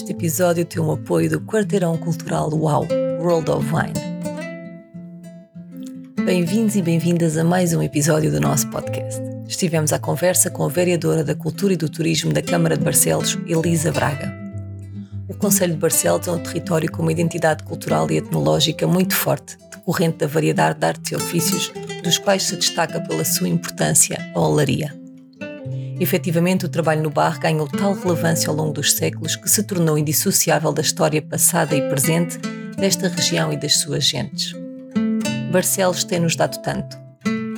Este episódio tem o apoio do Quarteirão Cultural UAU, World of Wine. Bem-vindos e bem-vindas a mais um episódio do nosso podcast. Estivemos à conversa com a vereadora da Cultura e do Turismo da Câmara de Barcelos, Elisa Braga. O Conselho de Barcelos é um território com uma identidade cultural e etnológica muito forte, decorrente da variedade de artes e ofícios, dos quais se destaca pela sua importância a olaria. Efetivamente, o trabalho no barro ganhou tal relevância ao longo dos séculos que se tornou indissociável da história passada e presente desta região e das suas gentes. Barcelos tem-nos dado tanto.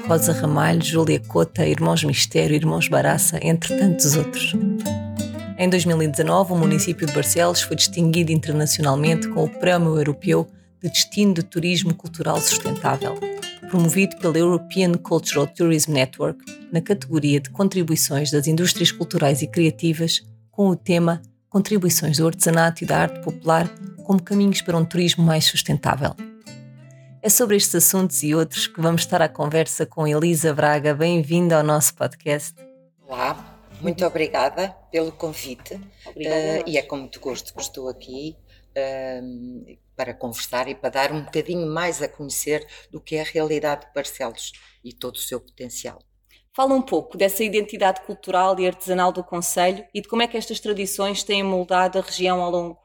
Rosa Ramalho, Júlia Cota, Irmãos Mistério, Irmãos Baraça, entre tantos outros. Em 2019, o município de Barcelos foi distinguido internacionalmente com o Prémio Europeu de Destino de Turismo Cultural Sustentável promovido pela European Cultural Tourism Network na categoria de Contribuições das Indústrias Culturais e Criativas, com o tema Contribuições do Artesanato e da Arte Popular como caminhos para um turismo mais sustentável. É sobre estes assuntos e outros que vamos estar à conversa com Elisa Braga. Bem-vinda ao nosso podcast. Olá, muito obrigada pelo convite. Obrigada. Uh, e é com muito gosto que estou aqui uh, para conversar e para dar um bocadinho mais a conhecer do que é a realidade de Barcelos e todo o seu potencial. Fala um pouco dessa identidade cultural e artesanal do Conselho e de como é que estas tradições têm moldado a região ao longo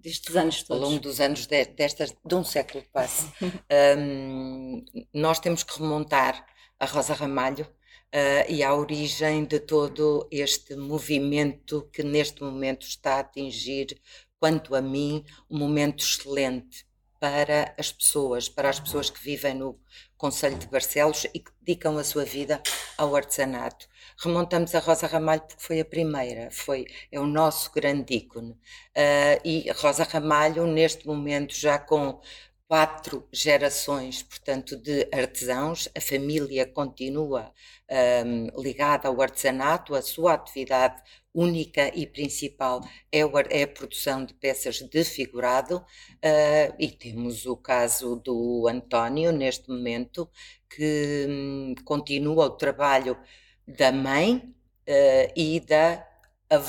destes anos todos. Ao longo dos anos de, destas, de um século que passa. um, nós temos que remontar a Rosa Ramalho uh, e à origem de todo este movimento que neste momento está a atingir quanto a mim, um momento excelente para as pessoas, para as pessoas que vivem no Conselho de Barcelos e que dedicam a sua vida ao artesanato. Remontamos a Rosa Ramalho porque foi a primeira, foi, é o nosso grande ícone. Uh, e Rosa Ramalho, neste momento, já com quatro gerações, portanto, de artesãos. A família continua um, ligada ao artesanato, a sua atividade única e principal é, é a produção de peças de figurado, uh, e temos o caso do António, neste momento, que um, continua o trabalho da mãe uh, e da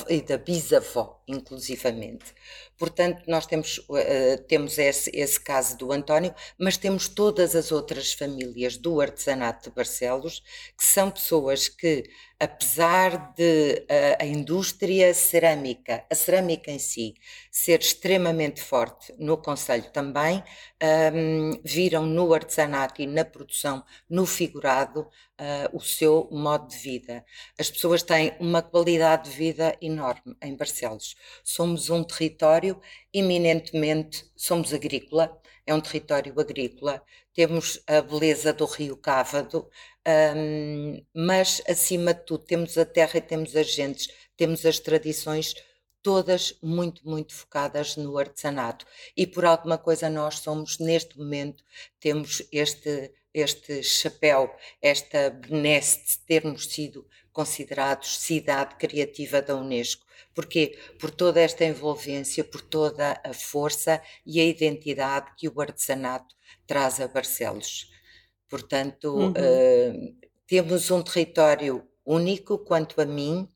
e da bisavó, inclusivamente. Portanto, nós temos, uh, temos esse, esse caso do António, mas temos todas as outras famílias do artesanato de Barcelos, que são pessoas que apesar de a, a, indústria cerâmica, a cerâmica em si, ser extremamente forte no Conselho também, um, viram no artesanato e na produção, no figurado, uh, o seu modo de vida. As pessoas têm uma qualidade de vida enorme em Barcelos. Somos um território eminentemente, somos agrícola, é um território agrícola, temos a beleza do rio Cávado, um, mas acima de tudo temos a terra e temos as gentes, temos as tradições todas muito, muito focadas no artesanato. E por alguma coisa nós somos, neste momento, temos este, este chapéu, esta benesse de termos sido considerados cidade criativa da Unesco. Porquê? Por toda esta envolvência, por toda a força e a identidade que o artesanato traz a Barcelos. Portanto, uhum. uh, temos um território único quanto a mim.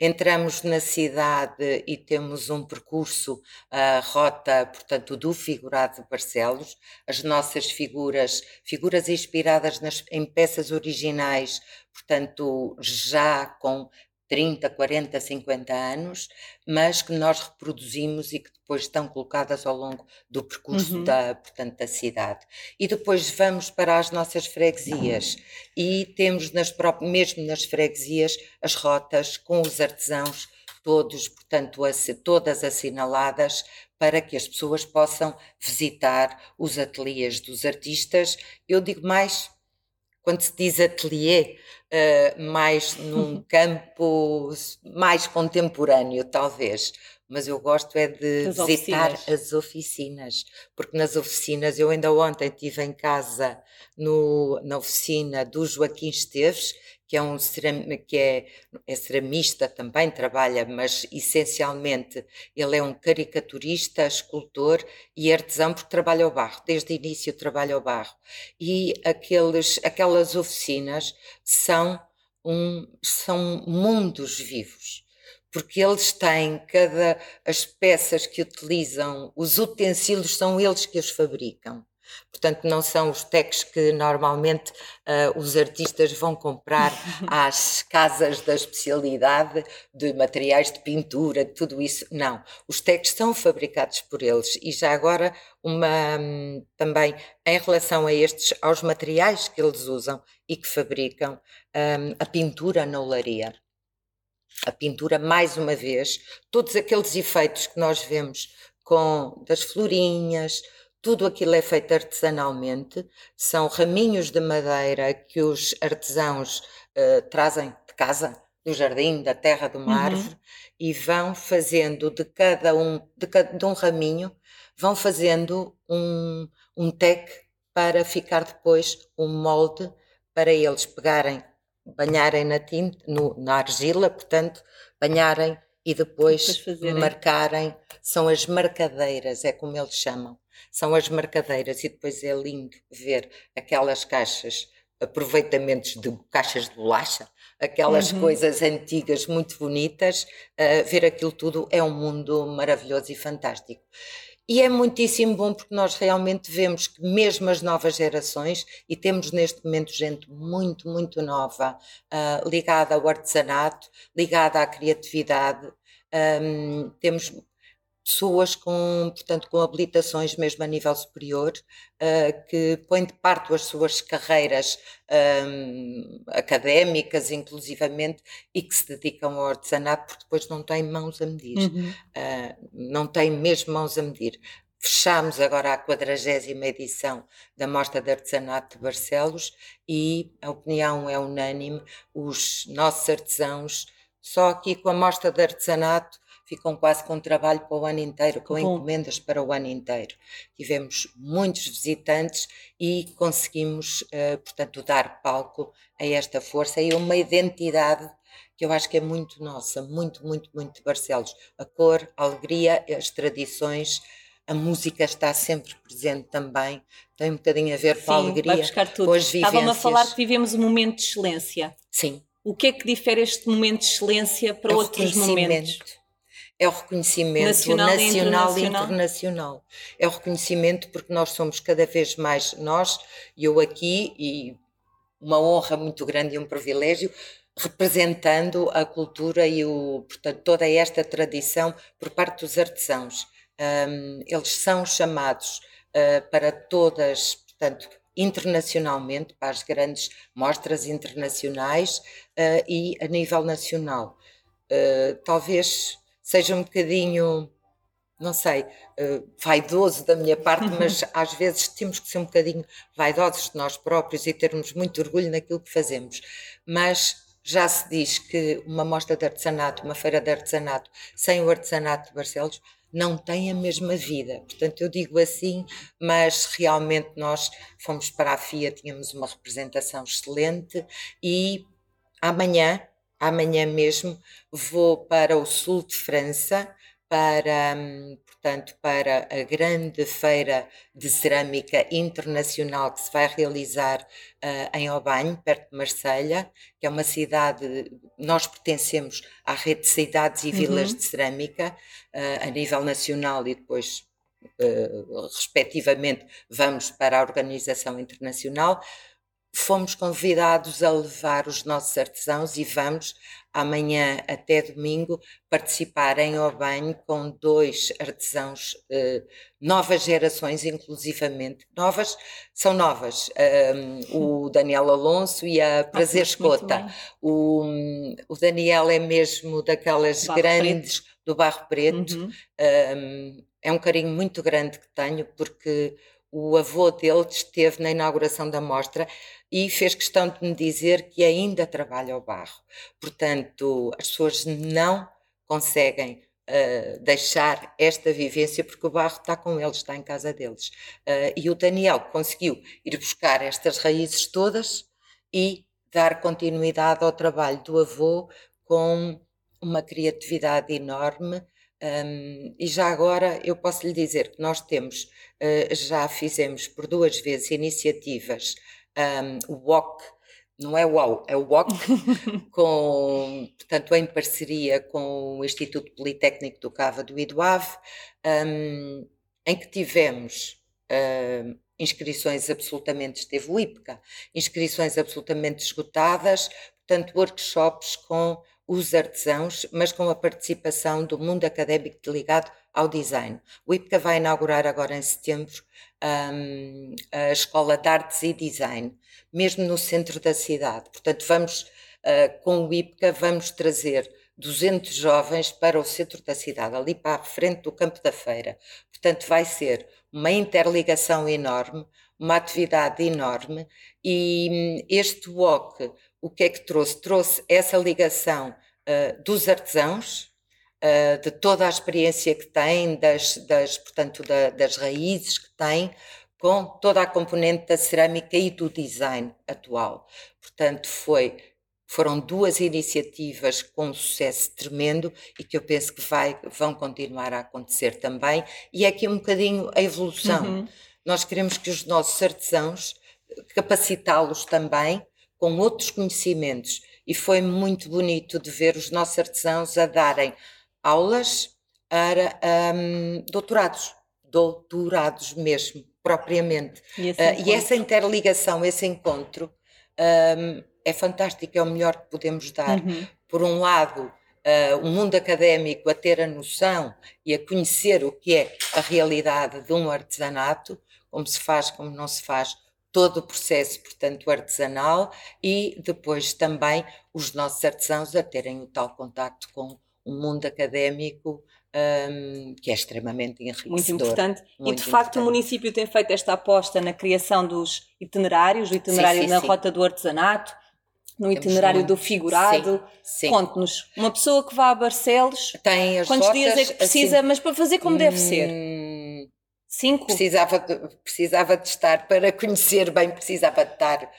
Entramos na cidade e temos um percurso, a rota, portanto, do figurado de Barcelos. As nossas figuras, figuras inspiradas nas, em peças originais, portanto, já com 30, 40, 50 anos, mas que nós reproduzimos e que depois estão colocadas ao longo do percurso uhum. da, portanto, da cidade. E depois vamos para as nossas freguesias e temos nas próprias, mesmo nas freguesias as rotas com os artesãos todos, portanto, todas assinaladas para que as pessoas possam visitar os ateliês dos artistas. Eu digo mais, quando se diz ateliê, uh, mais num campo mais contemporâneo, talvez, mas eu gosto é de as visitar oficinas. as oficinas, porque nas oficinas, eu ainda ontem estive em casa no, na oficina do Joaquim Esteves, que é um que é, é ceramista também, trabalha, mas essencialmente ele é um caricaturista, escultor e artesão, porque trabalha o barro, desde o início trabalha o barro. E aqueles, aquelas oficinas são, um, são mundos vivos porque eles têm cada as peças que utilizam, os utensílios são eles que os fabricam. Portanto, não são os techs que normalmente uh, os artistas vão comprar às casas da especialidade de materiais de pintura, tudo isso. Não. Os techs são fabricados por eles. E já agora, uma, um, também em relação a estes, aos materiais que eles usam e que fabricam, um, a pintura na olaria. A pintura, mais uma vez, todos aqueles efeitos que nós vemos com das florinhas, tudo aquilo é feito artesanalmente, são raminhos de madeira que os artesãos uh, trazem de casa, do jardim, da terra, de uma uhum. árvore, e vão fazendo de cada um, de, cada, de um raminho, vão fazendo um, um tec para ficar depois um molde para eles pegarem, banharem na tinta, no, na argila, portanto, banharem e depois, depois marcarem. São as marcadeiras, é como eles chamam são as marcadeiras e depois é lindo ver aquelas caixas, aproveitamentos de caixas de bolacha, aquelas uhum. coisas antigas muito bonitas, uh, ver aquilo tudo é um mundo maravilhoso e fantástico. E é muitíssimo bom porque nós realmente vemos que mesmo as novas gerações, e temos neste momento gente muito, muito nova, uh, ligada ao artesanato, ligada à criatividade, um, temos pessoas com, portanto, com habilitações mesmo a nível superior, uh, que põem de parte as suas carreiras um, académicas, inclusivamente, e que se dedicam ao artesanato, porque depois não têm mãos a medir, uhum. uh, não têm mesmo mãos a medir. Fechamos agora a quadragésima edição da Mostra de Artesanato de Barcelos e a opinião é unânime, os nossos artesãos, só aqui com a Mostra de Artesanato, ficam quase com trabalho para o ano inteiro, com Bom. encomendas para o ano inteiro. Tivemos muitos visitantes e conseguimos, uh, portanto, dar palco a esta força e uma identidade que eu acho que é muito nossa, muito, muito, muito de Barcelos. A cor, a alegria, as tradições, a música está sempre presente também, tem um bocadinho a ver com a alegria. Vai buscar tudo. Estava-me a falar que vivemos um momento de excelência. Sim. O que é que difere este momento de excelência para é outros momentos? É o reconhecimento nacional, nacional e, internacional. e. É o reconhecimento porque nós somos cada vez mais, nós, eu aqui, e uma honra muito grande e um privilégio, representando a cultura e o, portanto, toda esta tradição por parte dos artesãos. Um, eles são chamados uh, para todas, portanto, internacionalmente, para as grandes mostras internacionais uh, e a nível nacional. Uh, talvez seja um bocadinho, não sei, uh, vaidoso da minha parte, mas às vezes temos que ser um bocadinho vaidosos de nós próprios e termos muito orgulho naquilo que fazemos. Mas já se diz que uma mostra de artesanato, uma feira de artesanato, sem o artesanato de Barcelos, não tem a mesma vida. Portanto, eu digo assim, mas realmente nós fomos para a FIA, tínhamos uma representação excelente e amanhã amanhã mesmo vou para o sul de França, para, hum, portanto, para a grande feira de cerâmica internacional que se vai realizar uh, em Aubagne, perto de Marselha, que é uma cidade, nós pertencemos à rede de cidades e vilas uhum. de cerâmica uh, a nível nacional e depois Uh, respectivamente, vamos para a organização internacional fomos convidados a levar os nossos artesãos e vamos amanhã até domingo participar em Obanho com dois artesãos, eh, novas gerações inclusivamente, novas, são novas, um, o Daniel Alonso e a Prazer Escota. O, o Daniel é mesmo daquelas barro grandes preto. do Barro Preto, uhum. um, é um carinho muito grande que tenho porque o avô dele esteve na inauguração da mostra e fez questão de me dizer que ainda trabalha o barro. Portanto, as pessoas não conseguem uh, deixar esta vivência, porque o barro está com eles, está em casa deles. Uh, e o Daniel conseguiu ir buscar estas raízes todas e dar continuidade ao trabalho do avô com uma criatividade enorme. Um, e já agora eu posso lhe dizer que nós temos, uh, já fizemos por duas vezes iniciativas, um, o WOC, não é UAU, é o WOC, com, portanto, em parceria com o Instituto Politécnico do Cava do Idoave, um, em que tivemos uh, inscrições absolutamente, esteve o IPCA, inscrições absolutamente esgotadas, portanto, workshops com os artesãos, mas com a participação do mundo académico ligado ao design. O IPCA vai inaugurar agora em setembro um, a Escola de Artes e Design, mesmo no centro da cidade. Portanto, vamos, uh, com o IPCA, vamos trazer 200 jovens para o centro da cidade, ali para a frente do campo da feira. Portanto, vai ser uma interligação enorme, uma atividade enorme e hum, este walk o que é que trouxe? Trouxe essa ligação uh, dos artesãos, uh, de toda a experiência que têm, das, das, portanto, da, das raízes que têm, com toda a componente da cerâmica e do design atual. Portanto, foi, foram duas iniciativas com um sucesso tremendo e que eu penso que vai, vão continuar a acontecer também. E é aqui um bocadinho a evolução. Uhum. Nós queremos que os nossos artesãos, capacitá-los também com outros conhecimentos. E foi muito bonito de ver os nossos artesãos a darem aulas para um, doutorados, doutorados mesmo, propriamente. E, uh, e, essa interligação, esse encontro um, é fantástico, é o melhor que podemos dar. Uhum. Por um lado, uh, o mundo académico a ter a noção e a conhecer o que é a realidade de um artesanato, como se faz, como não se faz, todo o processo, portanto, artesanal e depois também os nossos artesãos a terem o tal contacto com o mundo académico um, que é extremamente enriquecedor. Muito importante. Muito e de facto importante. o município tem feito esta aposta na criação dos itinerários, o itinerário sim, sim, na sim. rota do artesanato, no Temos itinerário muito. do figurado. Conte-nos, uma pessoa que vá a Barcelos, tem quantos rotas, dias é que precisa, assim, mas para fazer como hum, deve ser? Cinco? Precisava de, precisava de estar, para conhecer bem, precisava de estar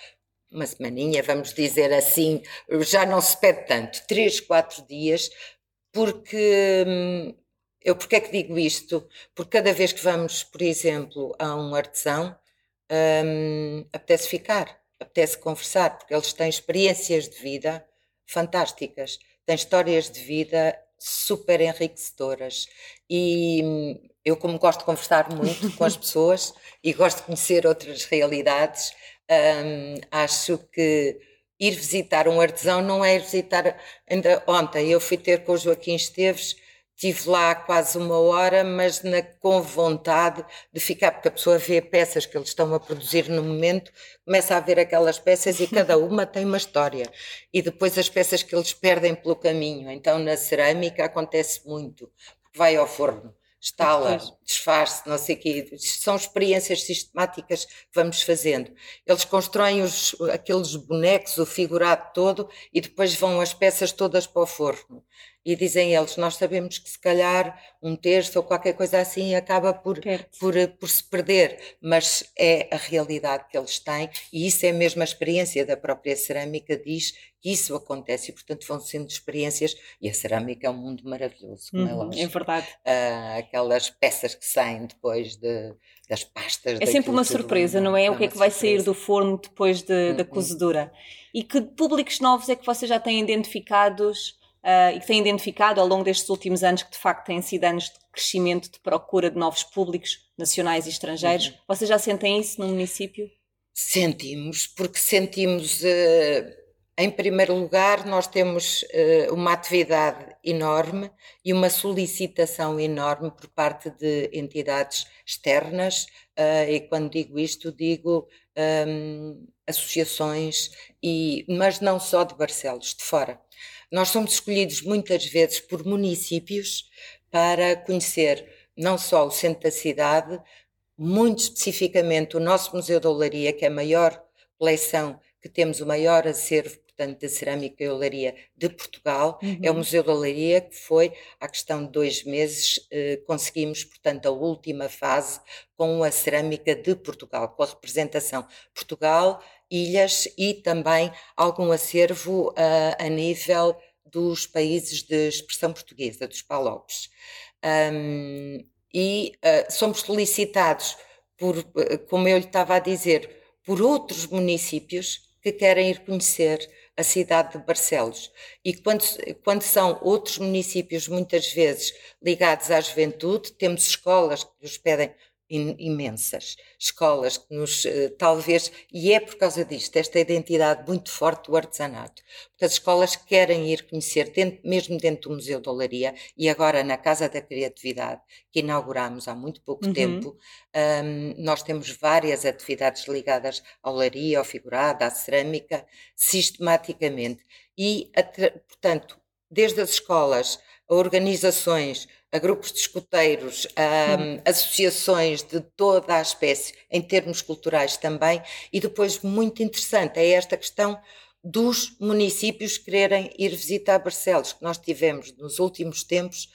uma semaninha, vamos dizer assim, já não se pede tanto, três, quatro dias, porque hum, eu porque é que digo isto? Porque cada vez que vamos, por exemplo, a um artesão, hum, apetece ficar, apetece conversar, porque eles têm experiências de vida fantásticas, têm histórias de vida super enriquecedoras e hum, eu, como gosto de conversar muito com as pessoas e gosto de conhecer outras realidades, um, acho que ir visitar um artesão não é ir visitar. Ainda ontem eu fui ter com o Joaquim Esteves, estive lá quase uma hora, mas na, com vontade de ficar, porque a pessoa vê peças que eles estão a produzir no momento, começa a ver aquelas peças e cada uma tem uma história. E depois as peças que eles perdem pelo caminho. Então na cerâmica acontece muito, vai ao forno estala, desfaz-se, não sei o quê. São experiências sistemáticas que vamos fazendo. Eles constroem os, aqueles bonecos, o figurado todo, e depois vão as peças todas para o forno e dizem eles, nós sabemos que se calhar um terço ou qualquer coisa assim acaba por, por, por se perder, mas é a realidade que eles têm e isso é mesmo a experiência da própria cerâmica, diz que isso acontece e portanto vão sendo experiências e a cerâmica é um mundo maravilhoso, como é uhum, é lógico. É verdade. Uh, aquelas peças que saem depois de, das pastas. É sempre uma surpresa, não é? é o que é que vai surpresa. sair do forno depois de, da uhum. cozedura. E que públicos novos é que vocês já têm identificados uh, e que têm identificado ao longo destes últimos anos que de facto têm sido anos de crescimento, de procura de novos públicos nacionais e estrangeiros. Uhum. Vocês já sentem isso no município? Sentimos, porque sentimos, uh, em primeiro lugar, nós temos uh, uma atividade enorme e uma solicitação enorme por parte de entidades externas, uh, e quando digo isto, digo um, associações, e, mas não só de Barcelos, de fora. Nós somos escolhidos muitas vezes por municípios para conhecer não só o centro da cidade, muito especificamente o nosso Museu da Olaria, que é a maior coleção que temos, o maior acervo, portanto, da Cerâmica e Olaria de Portugal. Uhum. É o Museu da Olaria que foi, há questão de dois meses, eh, conseguimos, portanto, a última fase com a Cerâmica de Portugal, com a representação Portugal, ilhas e também algum acervo uh, a nível dos países de expressão portuguesa, dos PALOPs. Um, e uh, somos solicitados por, como eu lhe estava a dizer, por outros municípios que querem ir conhecer a cidade de Barcelos. E quando, quando são outros municípios, muitas vezes ligados à juventude, temos escolas que nos pedem imensas escolas que nos, eh, talvez, e é por causa disto, esta identidade muito forte do artesanato, porque as escolas querem ir conhecer, dentro, mesmo dentro do Museu da Olaria, e agora na Casa da Criatividade, que inauguramos há muito pouco uhum. tempo, um, nós temos várias atividades ligadas à olaria, ao figurado, à cerâmica, sistematicamente, e, portanto, desde as escolas, a organizações, a grupos de escuteiros, a hum. associações de toda a espécie, em termos culturais também, e depois, muito interessante, é esta questão dos municípios quererem ir visitar Barcelos, que nós tivemos nos últimos tempos,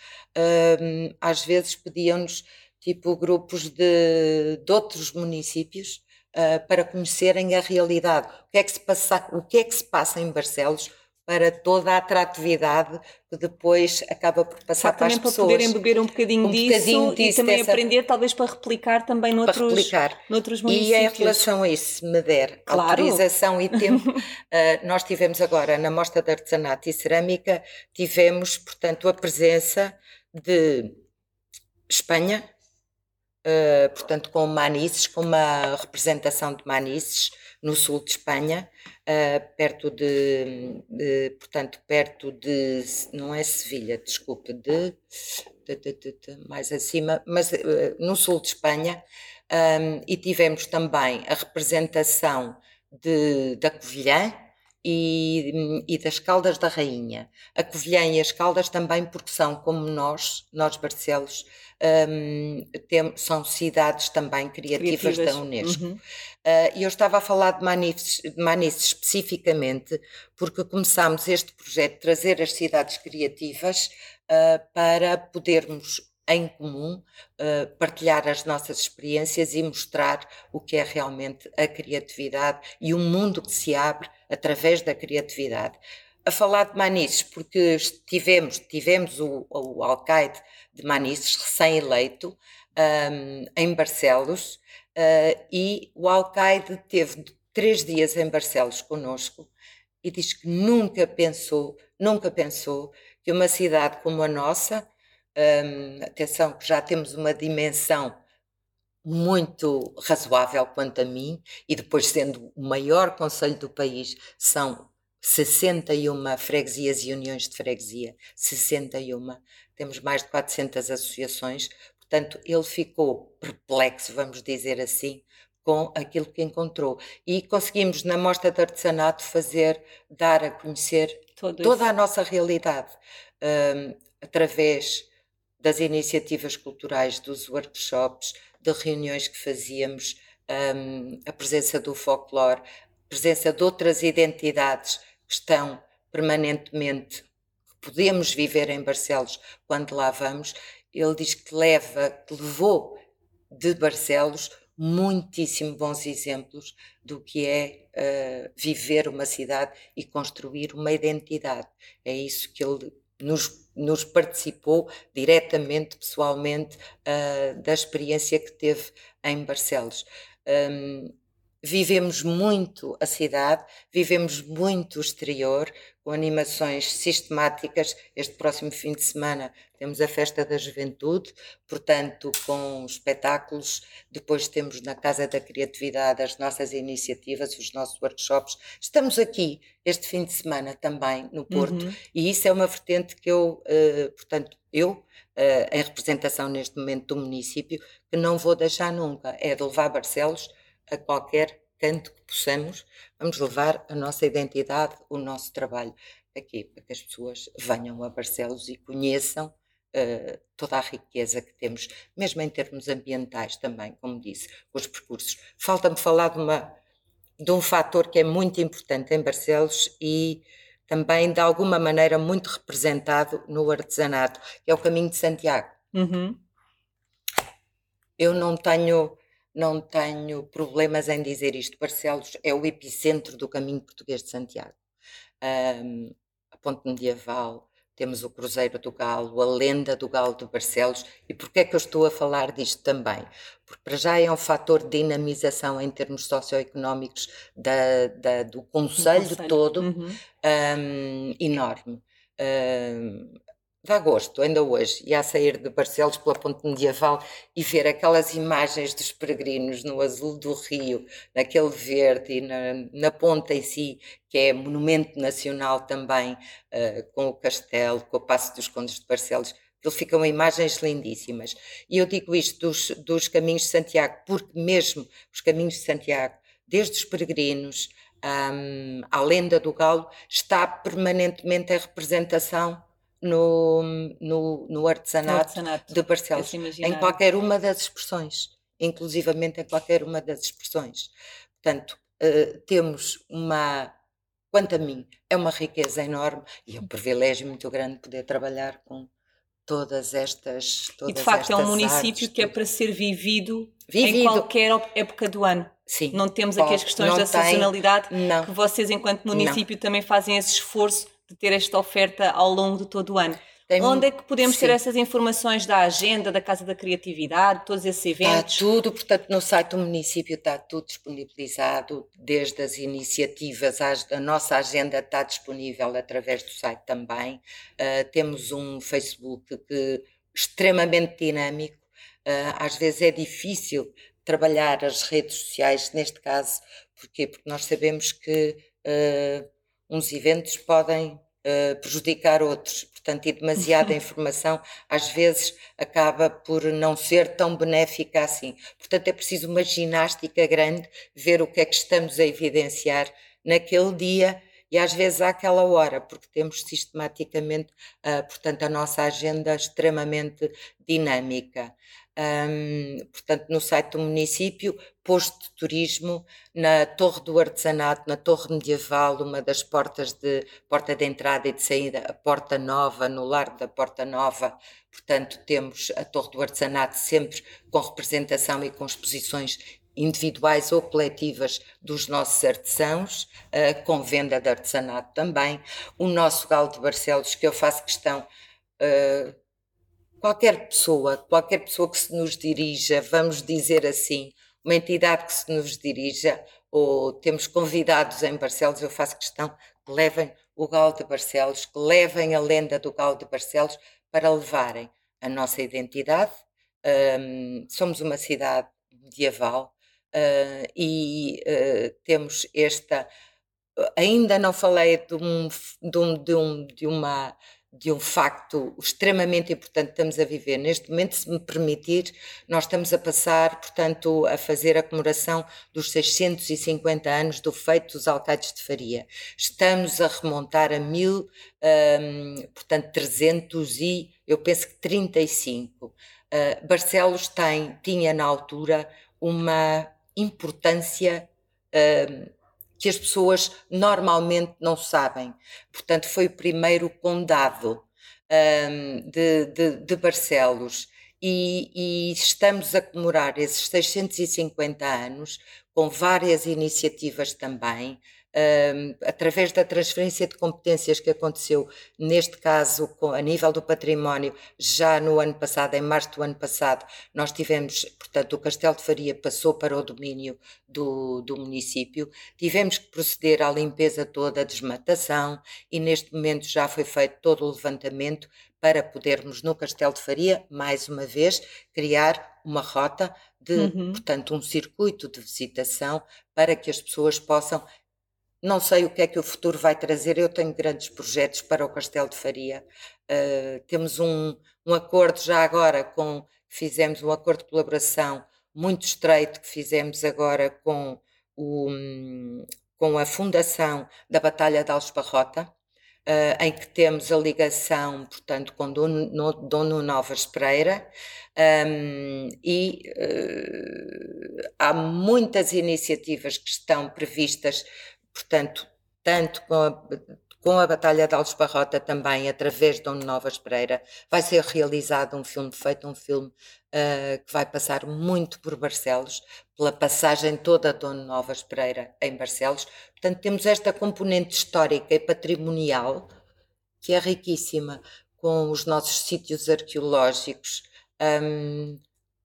hum, às vezes pediam-nos tipo grupos de, de outros municípios uh, para conhecerem a realidade, o que, é que se passa, o que é que se passa em Barcelos, para toda a atratividade que depois acaba por passar para as pessoas. Também para poderem beber um bocadinho, um disso, bocadinho disso, e também dessa... aprender talvez para replicar também noutros, para replicar. noutros municípios. E em relação a isso, se me der claro. autorização e tempo, uh, nós tivemos agora na Mostra de Artesanato e Cerâmica, tivemos, portanto, a presença de Espanha, uh, portanto, com manices, com uma representação de manices no sul de Espanha, uh, perto de, de, portanto, perto de, não é Sevilha, desculpe, de, de, mais acima, mas uh, no sul de Espanha, um, e tivemos também a representação de, da Covilhã, e, e, das Caldas da Rainha. A Covilhã e as Caldas também porque são como nós, nós Barcelos, um, tem, são cidades também criativas, criativas. da Unesco. Uhum. Uh, e eu estava a falar de Manice, de especificamente porque começámos este projeto de trazer as cidades criativas uh, para podermos em comum uh, partilhar as nossas experiências e mostrar o que é realmente a criatividade e o mundo que se abre através da criatividade. A falar de Manices, porque tivemos, tivemos o, o alcaide de Manices recém-eleito um, em Barcelos uh, e o alcaide teve três dias em Barcelos conosco e diz que nunca pensou, nunca pensou que uma cidade como a nossa, um, atenção que já temos uma dimensão muito razoável quanto a mim, e depois sendo o maior conselho do país, são 61 freguesias e uniões de freguesia, 61, temos mais de 400 associações, portanto ele ficou perplexo, vamos dizer assim, com aquilo que encontrou. E conseguimos, na Mostra de Artesanato, fazer, dar a conhecer Todo toda isso. a nossa realidade, um, através das iniciativas culturais, dos workshops, de reuniões que fazíamos, um, a presença do folclore, a presença de outras identidades estão permanentemente, podemos viver em Barcelos quando lá vamos. Ele diz que leva, que levou de Barcelos muitíssimo bons exemplos do que é uh, viver uma cidade e construir uma identidade. É isso que ele nos, nos participou diretamente, pessoalmente, uh, da experiência que teve em Barcelos. Um, vivemos muito a cidade, vivemos muito o exterior, com animações sistemáticas. Este próximo fim de semana temos a Festa da Juventude, portanto, com espetáculos. Depois temos na Casa da Criatividade as nossas iniciativas, os nossos workshops. Estamos aqui este fim de semana também no Porto, uhum. e isso é uma vertente que eu, uh, portanto, eu, uh, em representação neste momento do município, que não vou deixar nunca, é de levar Barcelos a qualquer canto que possamos, vamos levar a nossa identidade, o nosso trabalho aqui, para que as pessoas venham a Barcelos e conheçam uh, toda a riqueza que temos, mesmo em termos ambientais também, como disse, com os percursos. Falta-me falar de uma de um fator que é muito importante em Barcelos e também de alguma maneira muito representado no artesanato, que é o caminho de Santiago. Uhum. Eu não tenho não tenho problemas em dizer isto. Barcelos é o epicentro do caminho português de Santiago. Um, a ponte medieval, temos o Cruzeiro do Galo, a lenda do Galo de Barcelos. E porquê é que eu estou a falar disto também? Porque para já é um fator de dinamização em termos socioeconómicos da, da do Conselho todo uhum. um, enorme. Um, dá gosto, ainda hoje, e a sair de Barcelos pela ponte medieval e ver aquelas imagens dos peregrinos no azul do rio, naquele verde e na, na em si, que é monumento nacional também, uh, com o castelo, com o Passo dos Condes de Barcelos, ele ficam imagens lindíssimas. E eu digo isto dos, dos caminhos de Santiago, porque mesmo os caminhos de Santiago, desde os peregrinos, um, à lenda do galo, está permanentemente a representação no, no, no, artesanato, artesanato, de Barcelos, em qualquer uma das expressões, inclusivamente em qualquer uma das expressões. Portanto, uh, temos uma, quanto a mim, é uma riqueza enorme e é um privilégio muito grande poder trabalhar com todas estas. Todas e de facto é um município artes, que é para ser vivido, vivido, em qualquer época do ano. Sim, não temos aqui as questões da sazonalidade, que vocês, enquanto município, não. também fazem esse esforço de ter esta oferta ao longo de todo o ano. Tem, Onde é que podemos sim. ter essas informações da agenda, da Casa da Criatividade, todos esses eventos? Está tudo, portanto, no site do município está tudo disponibilizado, desde as iniciativas, a nossa agenda está disponível através do site também. Uh, temos um Facebook que, extremamente dinâmico, uh, às vezes é difícil trabalhar as redes sociais, neste caso, porquê? Porque nós sabemos que uh, uns eventos podem uh, prejudicar outros. Portanto, e demasiada informação às vezes acaba por não ser tão benéfica assim. Portanto, é preciso uma ginástica grande, ver o que é que estamos a evidenciar naquele dia e às vezes àquela hora, porque temos sistematicamente, uh, portanto, a nossa agenda extremamente dinâmica um, portanto, no site do município, posto de turismo na Torre do Artesanato, na Torre Medieval, uma das portas de porta de entrada e de saída, a Porta Nova, no Largo da Porta Nova. Portanto, temos a Torre do Artesanato sempre com representação e com exposições individuais ou coletivas dos nossos artesãos, uh, com venda de artesanato também. O nosso Galo de Barcelos, que eu faço questão. Uh, qualquer pessoa, qualquer pessoa que se nos dirija, vamos dizer assim, uma entidade que se nos dirija, ou temos convidados em Barcelos, eu faço questão que levem o Galo de Barcelos, que levem a lenda do Galo de Barcelos para levarem a nossa identidade. Um, somos uma cidade medieval uh, e uh, temos esta. Ainda não falei de, um, de, um, de, de uma de um facto extremamente importante que estamos a viver. Neste momento, se me permitir, nós estamos a passar, portanto, a fazer a comemoração dos 650 anos do feito dos alcaides de Faria. Estamos a remontar a mil, um, portanto, 300 e, eu penso que 35. Uh, Barcelos tem, tinha na altura uma importância uh, que as pessoas normalmente não sabem. Portanto, foi o primeiro condado um, de, de, de, Barcelos. E, e, estamos a comemorar esses 650 anos com várias iniciativas também, uh, através da transferência de competências que aconteceu, neste caso, com, a nível do património, já no ano passado, em março do ano passado, nós tivemos, portanto, o Castelo de Faria passou para o domínio do, do município, tivemos que proceder à limpeza toda, desmatação, e neste momento já foi feito todo o levantamento para podermos, no Castelo de Faria, mais uma vez, criar uma rota de, uhum. portanto, um circuito de visitação para que as pessoas possam não sei o que é que o futuro vai trazer. Eu tenho grandes projetos para o Castelo de Faria. Uh, temos um, um acordo já agora com. Fizemos um acordo de colaboração muito estreito que fizemos agora com, o, com a fundação da Batalha de Alesparrota. Uh, em que temos a ligação, portanto, com Dono, Dono Novas Pereira, um, e uh, há muitas iniciativas que estão previstas, portanto, tanto com a, com a Batalha de Alves Barrota também, através de Dom Novas Pereira, vai ser realizado um filme, feito um filme uh, que vai passar muito por Barcelos, pela passagem toda de Dom Novas Pereira em Barcelos. Portanto, temos esta componente histórica e patrimonial que é riquíssima, com os nossos sítios arqueológicos, um,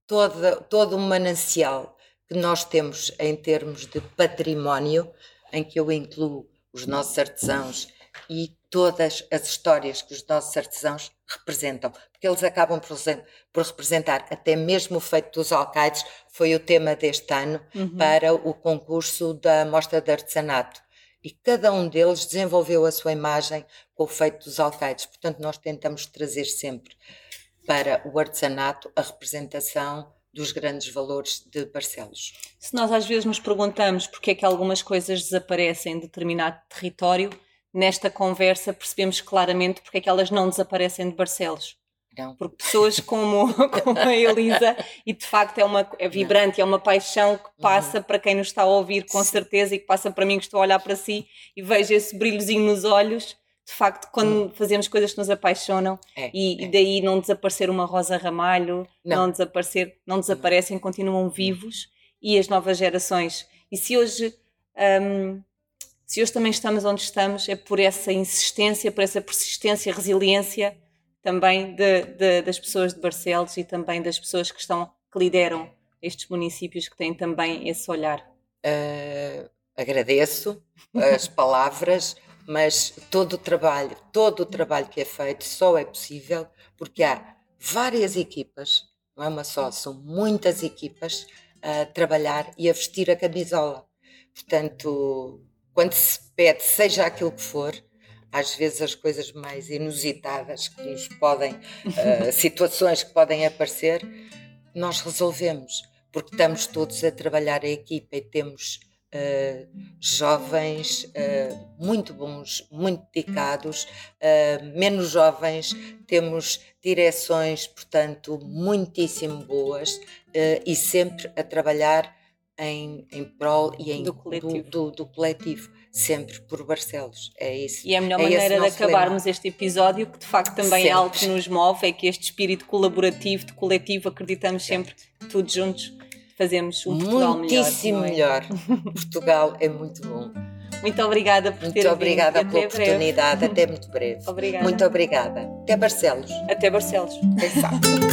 toda, todo um manancial que nós temos em termos de património, em que eu incluo os nossos artesãos e todas as histórias que os nossos artesãos representam, porque eles acabam por, por representar até mesmo o feito dos alcaides, foi o tema deste ano uhum. para o concurso da Mostra de Artesanato. E cada um deles desenvolveu a sua imagem com o feito dos alcaides. Portanto, nós tentamos trazer sempre para o artesanato a representação dos grandes valores de Barcelos. Se nós às vezes nos perguntamos porque é que algumas coisas desaparecem em determinado território, nesta conversa percebemos claramente porque é que elas não desaparecem de Barcelos. Não. Porque pessoas como, como a Elisa, e de facto é, uma, é vibrante, não. é uma paixão que passa uhum. para quem nos está a ouvir com Sim. certeza e que passa para mim que estou a olhar para si e vejo esse brilhozinho nos olhos. De facto, quando uhum. fazemos coisas que nos apaixonam é, e, é. e, daí não desaparecer uma Rosa Ramalho, não, não desaparecer, não desaparecem, continuam vivos e as novas gerações. E se hoje um, se hoje também estamos onde estamos, é por essa insistência, por essa persistência, resiliência também de, de, das pessoas de Barcelos e também das pessoas que estão, que lideram estes municípios que têm também esse olhar. Uh, agradeço as palavras, mas todo o trabalho, todo o trabalho que é feito só é possível porque há várias equipas, não é uma só, são muitas equipas a trabalhar e a vestir a camisola. Portanto, quando se pede, seja aquilo que for, às vezes as coisas mais inusitadas que nos podem, uh, situações que podem aparecer, nós resolvemos, porque estamos todos a trabalhar a equipa e temos uh, jovens uh, muito bons, muito dedicados, menos jovens, temos direções, portanto, muitíssimo boas e sempre a trabalhar em, em prol e em, do, coletivo. Do, do, do coletivo sempre por Barcelos. É isso. E a melhor é maneira de acabarmos lema. este episódio, que de facto também sempre. é algo que nos move, é que este espírito colaborativo, de coletivo, acreditamos sempre, todos juntos, fazemos um Portugal Muitíssimo melhor. melhor. Portugal é muito bom. Muito obrigada por muito ter obrigada vindo. pela oportunidade, breve. até muito breve. Obrigada. Muito obrigada. Até Barcelos. Até Barcelos. Sabe.